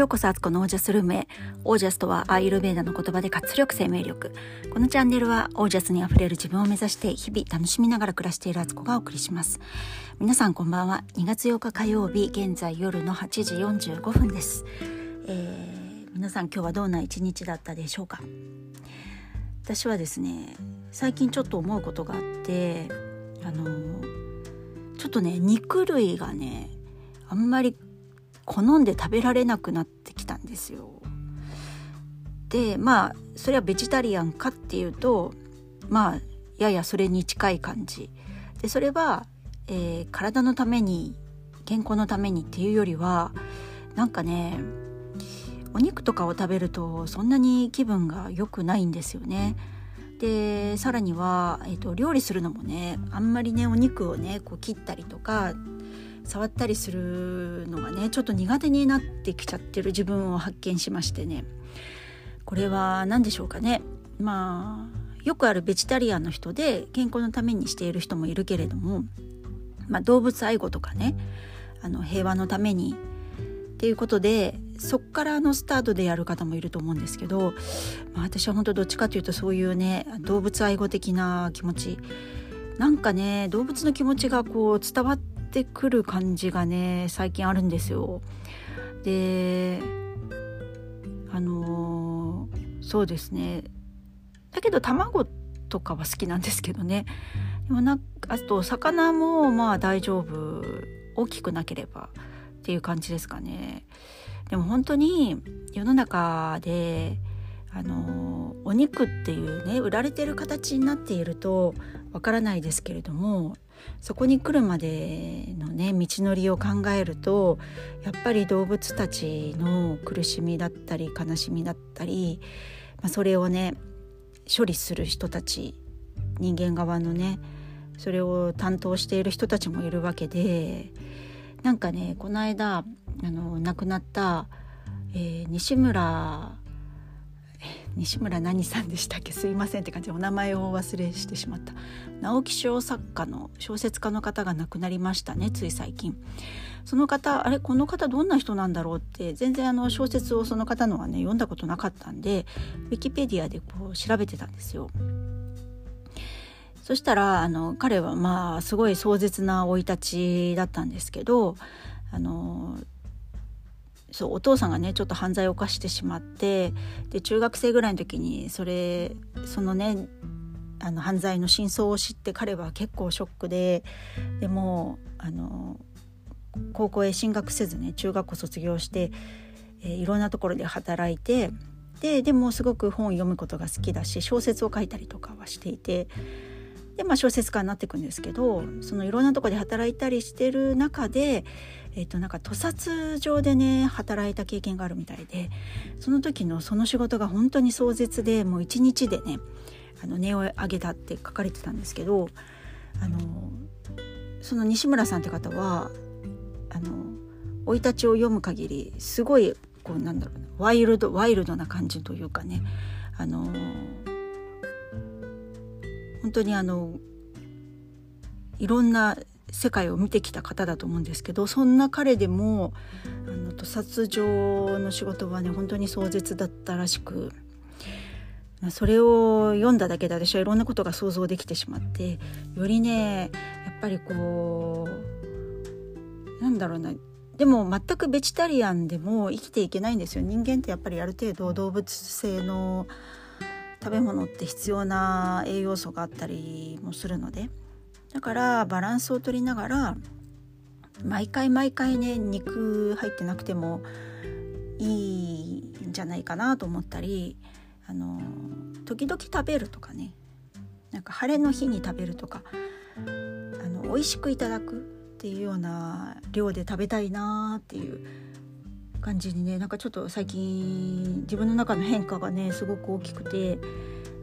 ようこそアツコのオージャスルームへ。オージャスとはアーユルベーダの言葉で活力生命力。このチャンネルはオージャスにあふれる自分を目指して日々楽しみながら暮らしているアツコがお送りします。皆さんこんばんは。2月8日火曜日、現在夜の8時45分です。えー、皆さん今日はどんな一日だったでしょうか？私はですね、最近ちょっと思うことがあって、あのちょっとね、肉類がね、あんまり好んで食べられなくなってきたんですよ。でまあそれはベジタリアンかっていうとまあややそれに近い感じでそれは、えー、体のために健康のためにっていうよりはなんかねお肉とかを食べるとそんなに気分が良くないんですよね。でさらには、えーと料理するのもねあんまりねお肉をねこう切ったりとか触ったりするのがねちょっと苦手になってきちゃってる自分を発見しましてね。これは何でしょうかね。まあよくあるベジタリアンの人で健康のためにしている人もいるけれども、まあ、動物愛護とかねあの平和のためにっていうことでそっからのスタートでやる方もいると思うんですけど、まあ、私は本当どっちかというとそういうね動物愛護的な気持ち。なんかね動物の気持ちがこう伝わってってくる感じがね最近あるんですよ。であのー、そうですねだけど卵とかは好きなんですけどねでもなあと魚もまあ大丈夫大きくなければっていう感じですかね。でも本当に世の中であのお肉っていうね売られてる形になっているとわからないですけれどもそこに来るまでのね道のりを考えるとやっぱり動物たちの苦しみだったり悲しみだったり、まあ、それをね処理する人たち人間側のねそれを担当している人たちもいるわけでなんかねこの間あの亡くなった、えー、西村西村何さんでしたっけ？すいませんって感じでお名前をお忘れしてしまった。直木賞作家の小説家の方が亡くなりましたねつい最近。その方あれこの方どんな人なんだろうって全然あの小説をその方のはね読んだことなかったんでウィキペディアでこう調べてたんですよ。そしたらあの彼はまあすごい壮絶な生い立ちだったんですけどあのそうお父さんがねちょっと犯罪を犯してしまってで中学生ぐらいの時にそれそのねあの犯罪の真相を知って彼は結構ショックででもあの高校へ進学せずね中学校卒業して、えー、いろんなところで働いてででもすごく本を読むことが好きだし小説を書いたりとかはしていてで、まあ、小説家になっていくんですけどそのいろんなとこで働いたりしてる中でえっ、となんか屠殺場でね働いた経験があるみたいでその時のその仕事が本当に壮絶でもう一日でねあの音を上げたって書かれてたんですけどあのその西村さんって方はあの生い立ちを読む限りすごいこうなんだろうワイルドワイルドな感じというかねあの本当にあのいろんな世界を見てきた方だと思うんですけどそんな彼でもあの屠殺場の仕事はね本当に壮絶だったらしくそれを読んだだけで私はいろんなことが想像できてしまってよりねやっぱりこうなんだろうなでも全くベジタリアンでも生きていけないんですよ。人間ってやっぱりある程度動物性の食べ物って必要な栄養素があったりもするので。だからバランスを取りながら毎回毎回ね肉入ってなくてもいいんじゃないかなと思ったりあの時々食べるとかね。なんか晴れの日に食べるとかあの美味しくいただくっていうような量で食べたいなっていう感じにねなんかちょっと最近自分の中の変化がねすごく大きくて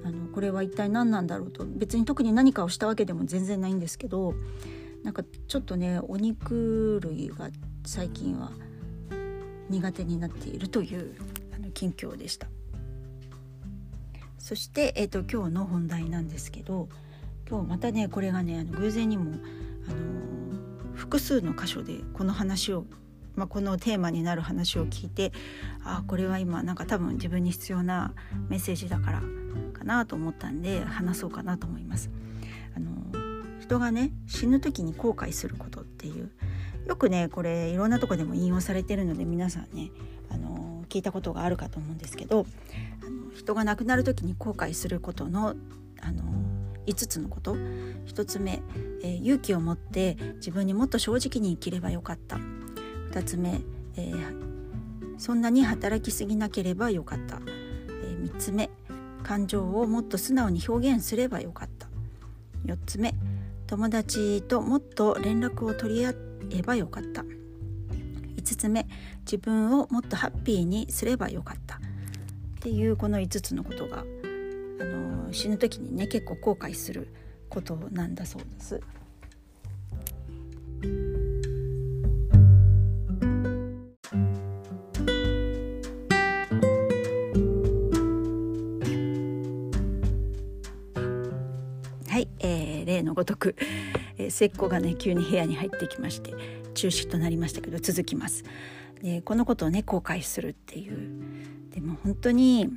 あのこれは一体何なんだろうと別に特に何かをしたわけでも全然ないんですけどなんかちょっとねお肉類が最近は苦手になっているというあの近況でした。そして、えーと、今日の本題なんですけど今日またねこれがねあの偶然にも、あの複数の箇所でこの話をまあ、このテーマになる話を聞いてあこれは今なんか多分自分に必要なメッセージだからかなと思ったんで話そうかなと思います。あの人がね死ぬ時に後悔することっていうよくねこれいろんなとこでも引用されてるので皆さんねあの聞いたことがあるかと思うんですけどあの人が亡くなる時に後悔することのあの5つのこと1つ目、えー、勇気を持って自分にもっと正直に生きればよかった2つ目、えー、そんなに働きすぎなければよかった、えー、3つ目感情をもっと素直に表現すればよかった。4つ目友達ともっと連絡を取り合えばよかった。5つ目自分をもっとハッピーにすればよかった。っていうこの5つのことがあの死ぬ時にね結構後悔することなんだそうです。く、えー、末っ子がね急に部屋に入ってきまして中止となりましたけど続きます。でこのことをね後悔するっていうでも本当に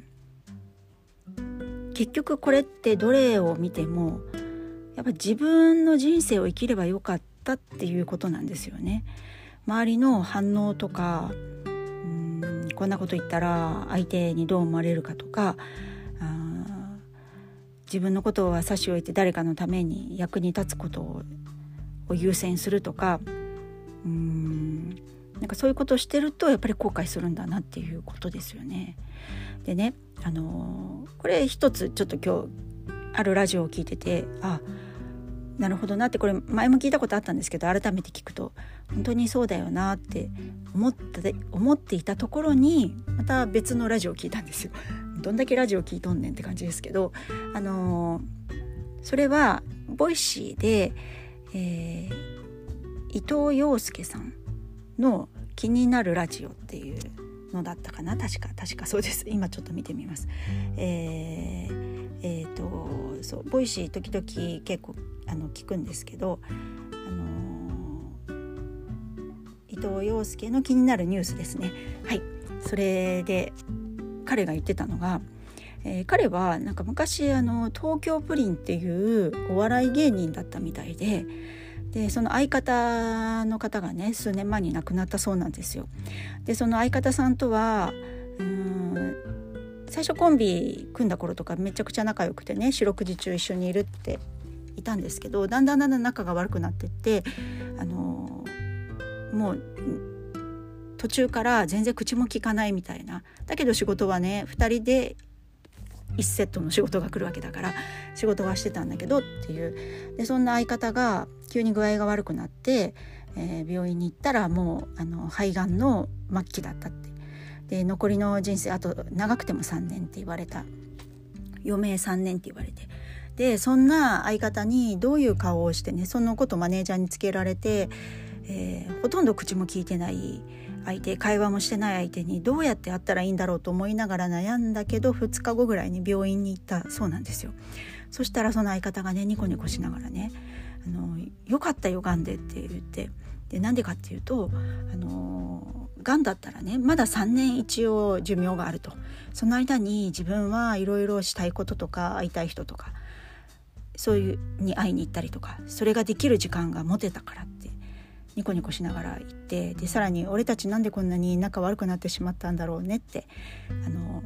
結局これってどれを見てもやっぱ自分の人生を生きればよかったっていうことなんですよね。周りの反応とかうんこんなこと言ったら相手にどう思われるかとか自分のことは差し置いて誰かのために役に立つことを優先するとかうーんなんかそういうことをしてるとやっぱり後悔するんだなっていうことですよね。でねあのこれ一つちょっと今日あるラジオを聞いててあなるほどなってこれ前も聞いたことあったんですけど改めて聞くと本当にそうだよなって思った思っていたところにまた別のラジオを聞いたんですよ。どんだけラジオ聞いとんねんって感じですけどあのそれはボイシーで、えー、伊藤洋介さんの「気になるラジオ」っていうのだったかな確か確かそうです今ちょっと見てみます。えー、えー、とそうボイシー時々結構あの聞くんですけど、あのー、伊藤洋介の気になるニュースですね。はいそれで彼が言ってたのが、えー、彼はなんか昔あの東京プリンっていうお笑い芸人だったみたいで。でその相方の方がね数年前に亡くなったそうなんですよ。でその相方さんとはうん最初コンビ組んだ頃とかめちゃくちゃ仲良くてね四六時中一緒にいるっていたんですけどだんだんだんだん仲が悪くなってってあのもう途中から全然口も利かないみたいな。だけど仕事はね2人で1セットの仕事が来るわけだから仕事はしてたんだけどっていう。でそんな相方が急に具合が悪くなって、えー、病院に行ったらもうあの肺がんの末期だったって。で残りの人生あと長くても3年って言われた。余命3年って言われて。でそんな相方にどういう顔をしてねそのことマネージャーにつけられて、えー、ほとんど口も聞いてない相手会話もしてない相手にどうやって会ったらいいんだろうと思いながら悩んだけど2日後ぐらいに病院に行ったそうなんですよ。そしたらその相方がねニコニコしながらね「あのよかったよがんで」って言ってでなんでかっていうとあのがんだったらねまだ3年一応寿命があるとその間に自分はいろいろしたいこととか会いたい人とかそういうに会いに行ったりとかそれができる時間が持てたからニコニコしながら言ってでさらに「俺たちなんでこんなに仲悪くなってしまったんだろうね」ってあの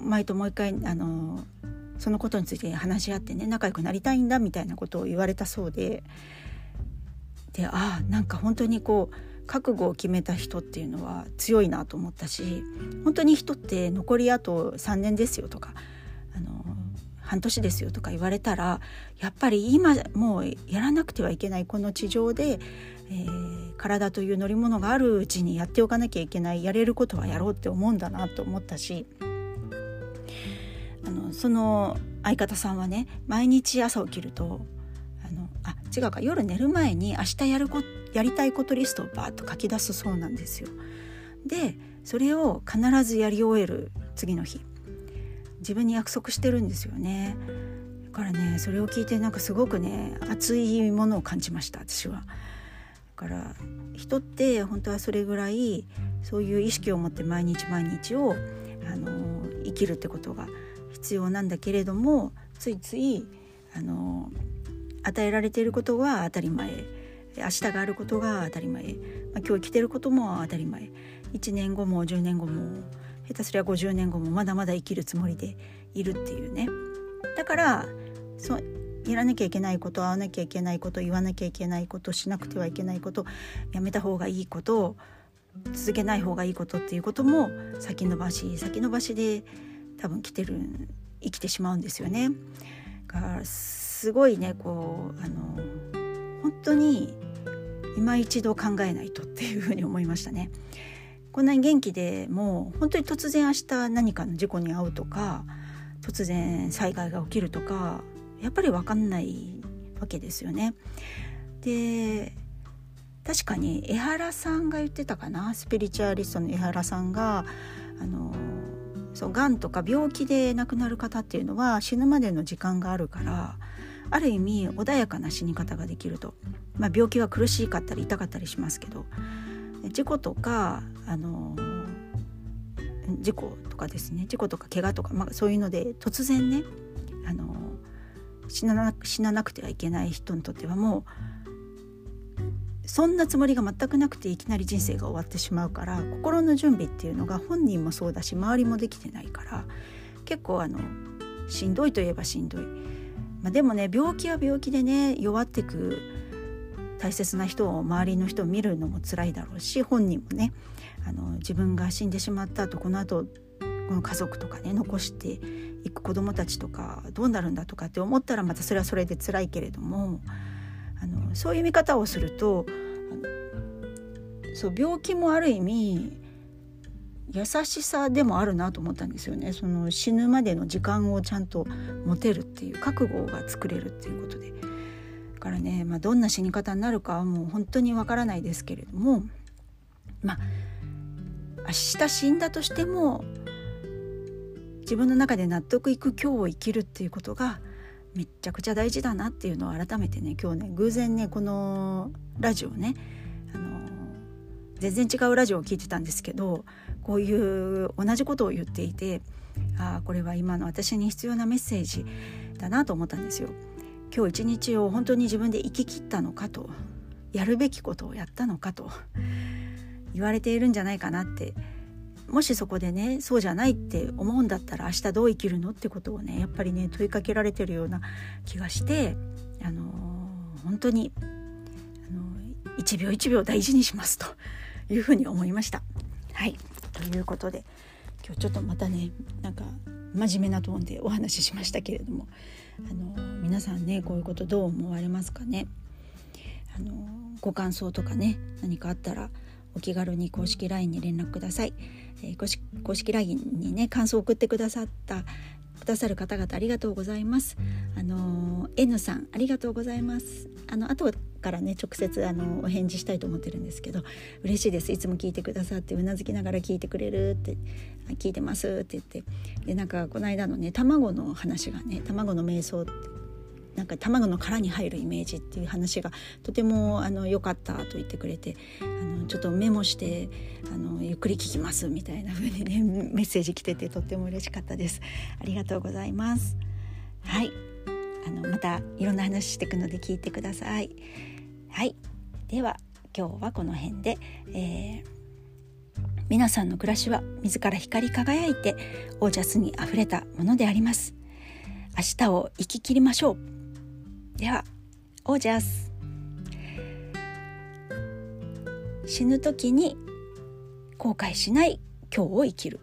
前ともう一回あのそのことについて話し合ってね仲良くなりたいんだみたいなことを言われたそうででああなんか本当にこう覚悟を決めた人っていうのは強いなと思ったし本当に人って残りあと3年ですよとかあの半年ですよとか言われたらやっぱり今もうやらなくてはいけないこの地上で、えー、体という乗り物があるうちにやっておかなきゃいけないやれることはやろうって思うんだなと思ったしあのその相方さんはね毎日朝起きるとあのあ違うか夜寝る前に明日やるこやりたいことリストをバーッと書き出すそうなんですよ。でそれを必ずやり終える次の日自分に約束してるんですよね。だからねそれを聞いてなんかすごくね熱いものを感じました私は。だから人って本当はそれぐらいそういう意識を持って毎日毎日をあの生きるってことが必要なんだけれどもついついあの与えられていることは当たり前明日があることが当たり前、まあ、今日生きてることも当たり前1年後も10年後も下手すりゃ50年後もまだまだ生きるつもりでいるっていうねだからそやらなきゃいけないこと会わなきゃいけないこと言わなきゃいけないことしなくてはいけないことやめた方がいいこと続けない方がいいことっていうことも先延ばし先延ばしで多分来てる生きてしまうんですよね。だからすごいねこうあの本当に今一度考えないとっていうふうに思いましたね。こんなに元気でもう本当に突然明日何かの事故に遭うとか突然災害が起きるとかやっぱり分かんないわけですよね。で確かに江原さんが言ってたかなスピリチュアリストの江原さんがあのそうがんとか病気で亡くなる方っていうのは死ぬまでの時間があるからある意味穏やかな死に方ができると、まあ、病気は苦しかったり痛かったりしますけど事故とかあの事故とかですね事故とか怪我とか、まあ、そういうので突然ねあの死なな死ななくてはいけない人にとってはもうそんなつもりが全くなくていきなり人生が終わってしまうから心の準備っていうのが本人もそうだし周りもできてないから結構あのしんどいといえばしんどい、まあ、でもね病気は病気でね弱ってく大切な人を周りの人を見るのも辛いだろうし本人もねあの自分が死んでしまった後この後この家族とかね残していく子どもたちとかどうなるんだとかって思ったらまたそれはそれで辛いけれどもあのそういう見方をするとそう病気もある意味優しさでもあるなと思ったんですよね。その死ぬまでの時間をちゃんと持てるっていう覚悟が作れるっていうことで。からね、まあ、どんな死に方になるかはもう本当にわからないですけれどもまあ明日死んだとしても自分の中で納得いく今日を生きるっていうことがめっちゃくちゃ大事だなっていうのを改めてね今日ね偶然ねこのラジオねあの全然違うラジオを聞いてたんですけどこういう同じことを言っていてああこれは今の私に必要なメッセージだなと思ったんですよ。今日一日を本当に自分で生き切ったのかとやるべきことをやったのかと言われているんじゃないかなってもしそこでねそうじゃないって思うんだったら明日どう生きるのってことをねやっぱりね問いかけられてるような気がしてあの、本当にあのー、1秒1秒大事にしますというふうに思いました。はいということで今日ちょっとまたねなんか真面目なトーンでお話ししましたけれども、あの、皆さんねこういうことどう思われますかね？あのご感想とかね何かあったらお気軽に公式 LINE に連絡ください。えー、公式 LINE にね感想を送ってくださったださる方々ありがとうございます。あの N さんありがとうございます。あの後からね直接あのお返事したいと思ってるんですけど嬉しいですいつも聞いてくださってうなずきながら聞いてくれるって聞いてますって言ってでなんかこの間のね卵の話がね卵の瞑想ってなんか卵の殻に入るイメージっていう話がとてもあの良かったと言ってくれてあのちょっとメモしてあのゆっくり聞きますみたいな風にねメッセージ来ててとっても嬉しかったです。ありがとうございます。はい。あのまたいろんな話していくので聞いてください。はい。では今日はこの辺で、えー、皆さんの暮らしは自ら光り輝いてオージャスにあふれたものであります。明日を生き切りましょう。ではオージャス。死ぬ時に後悔しない今日を生きる。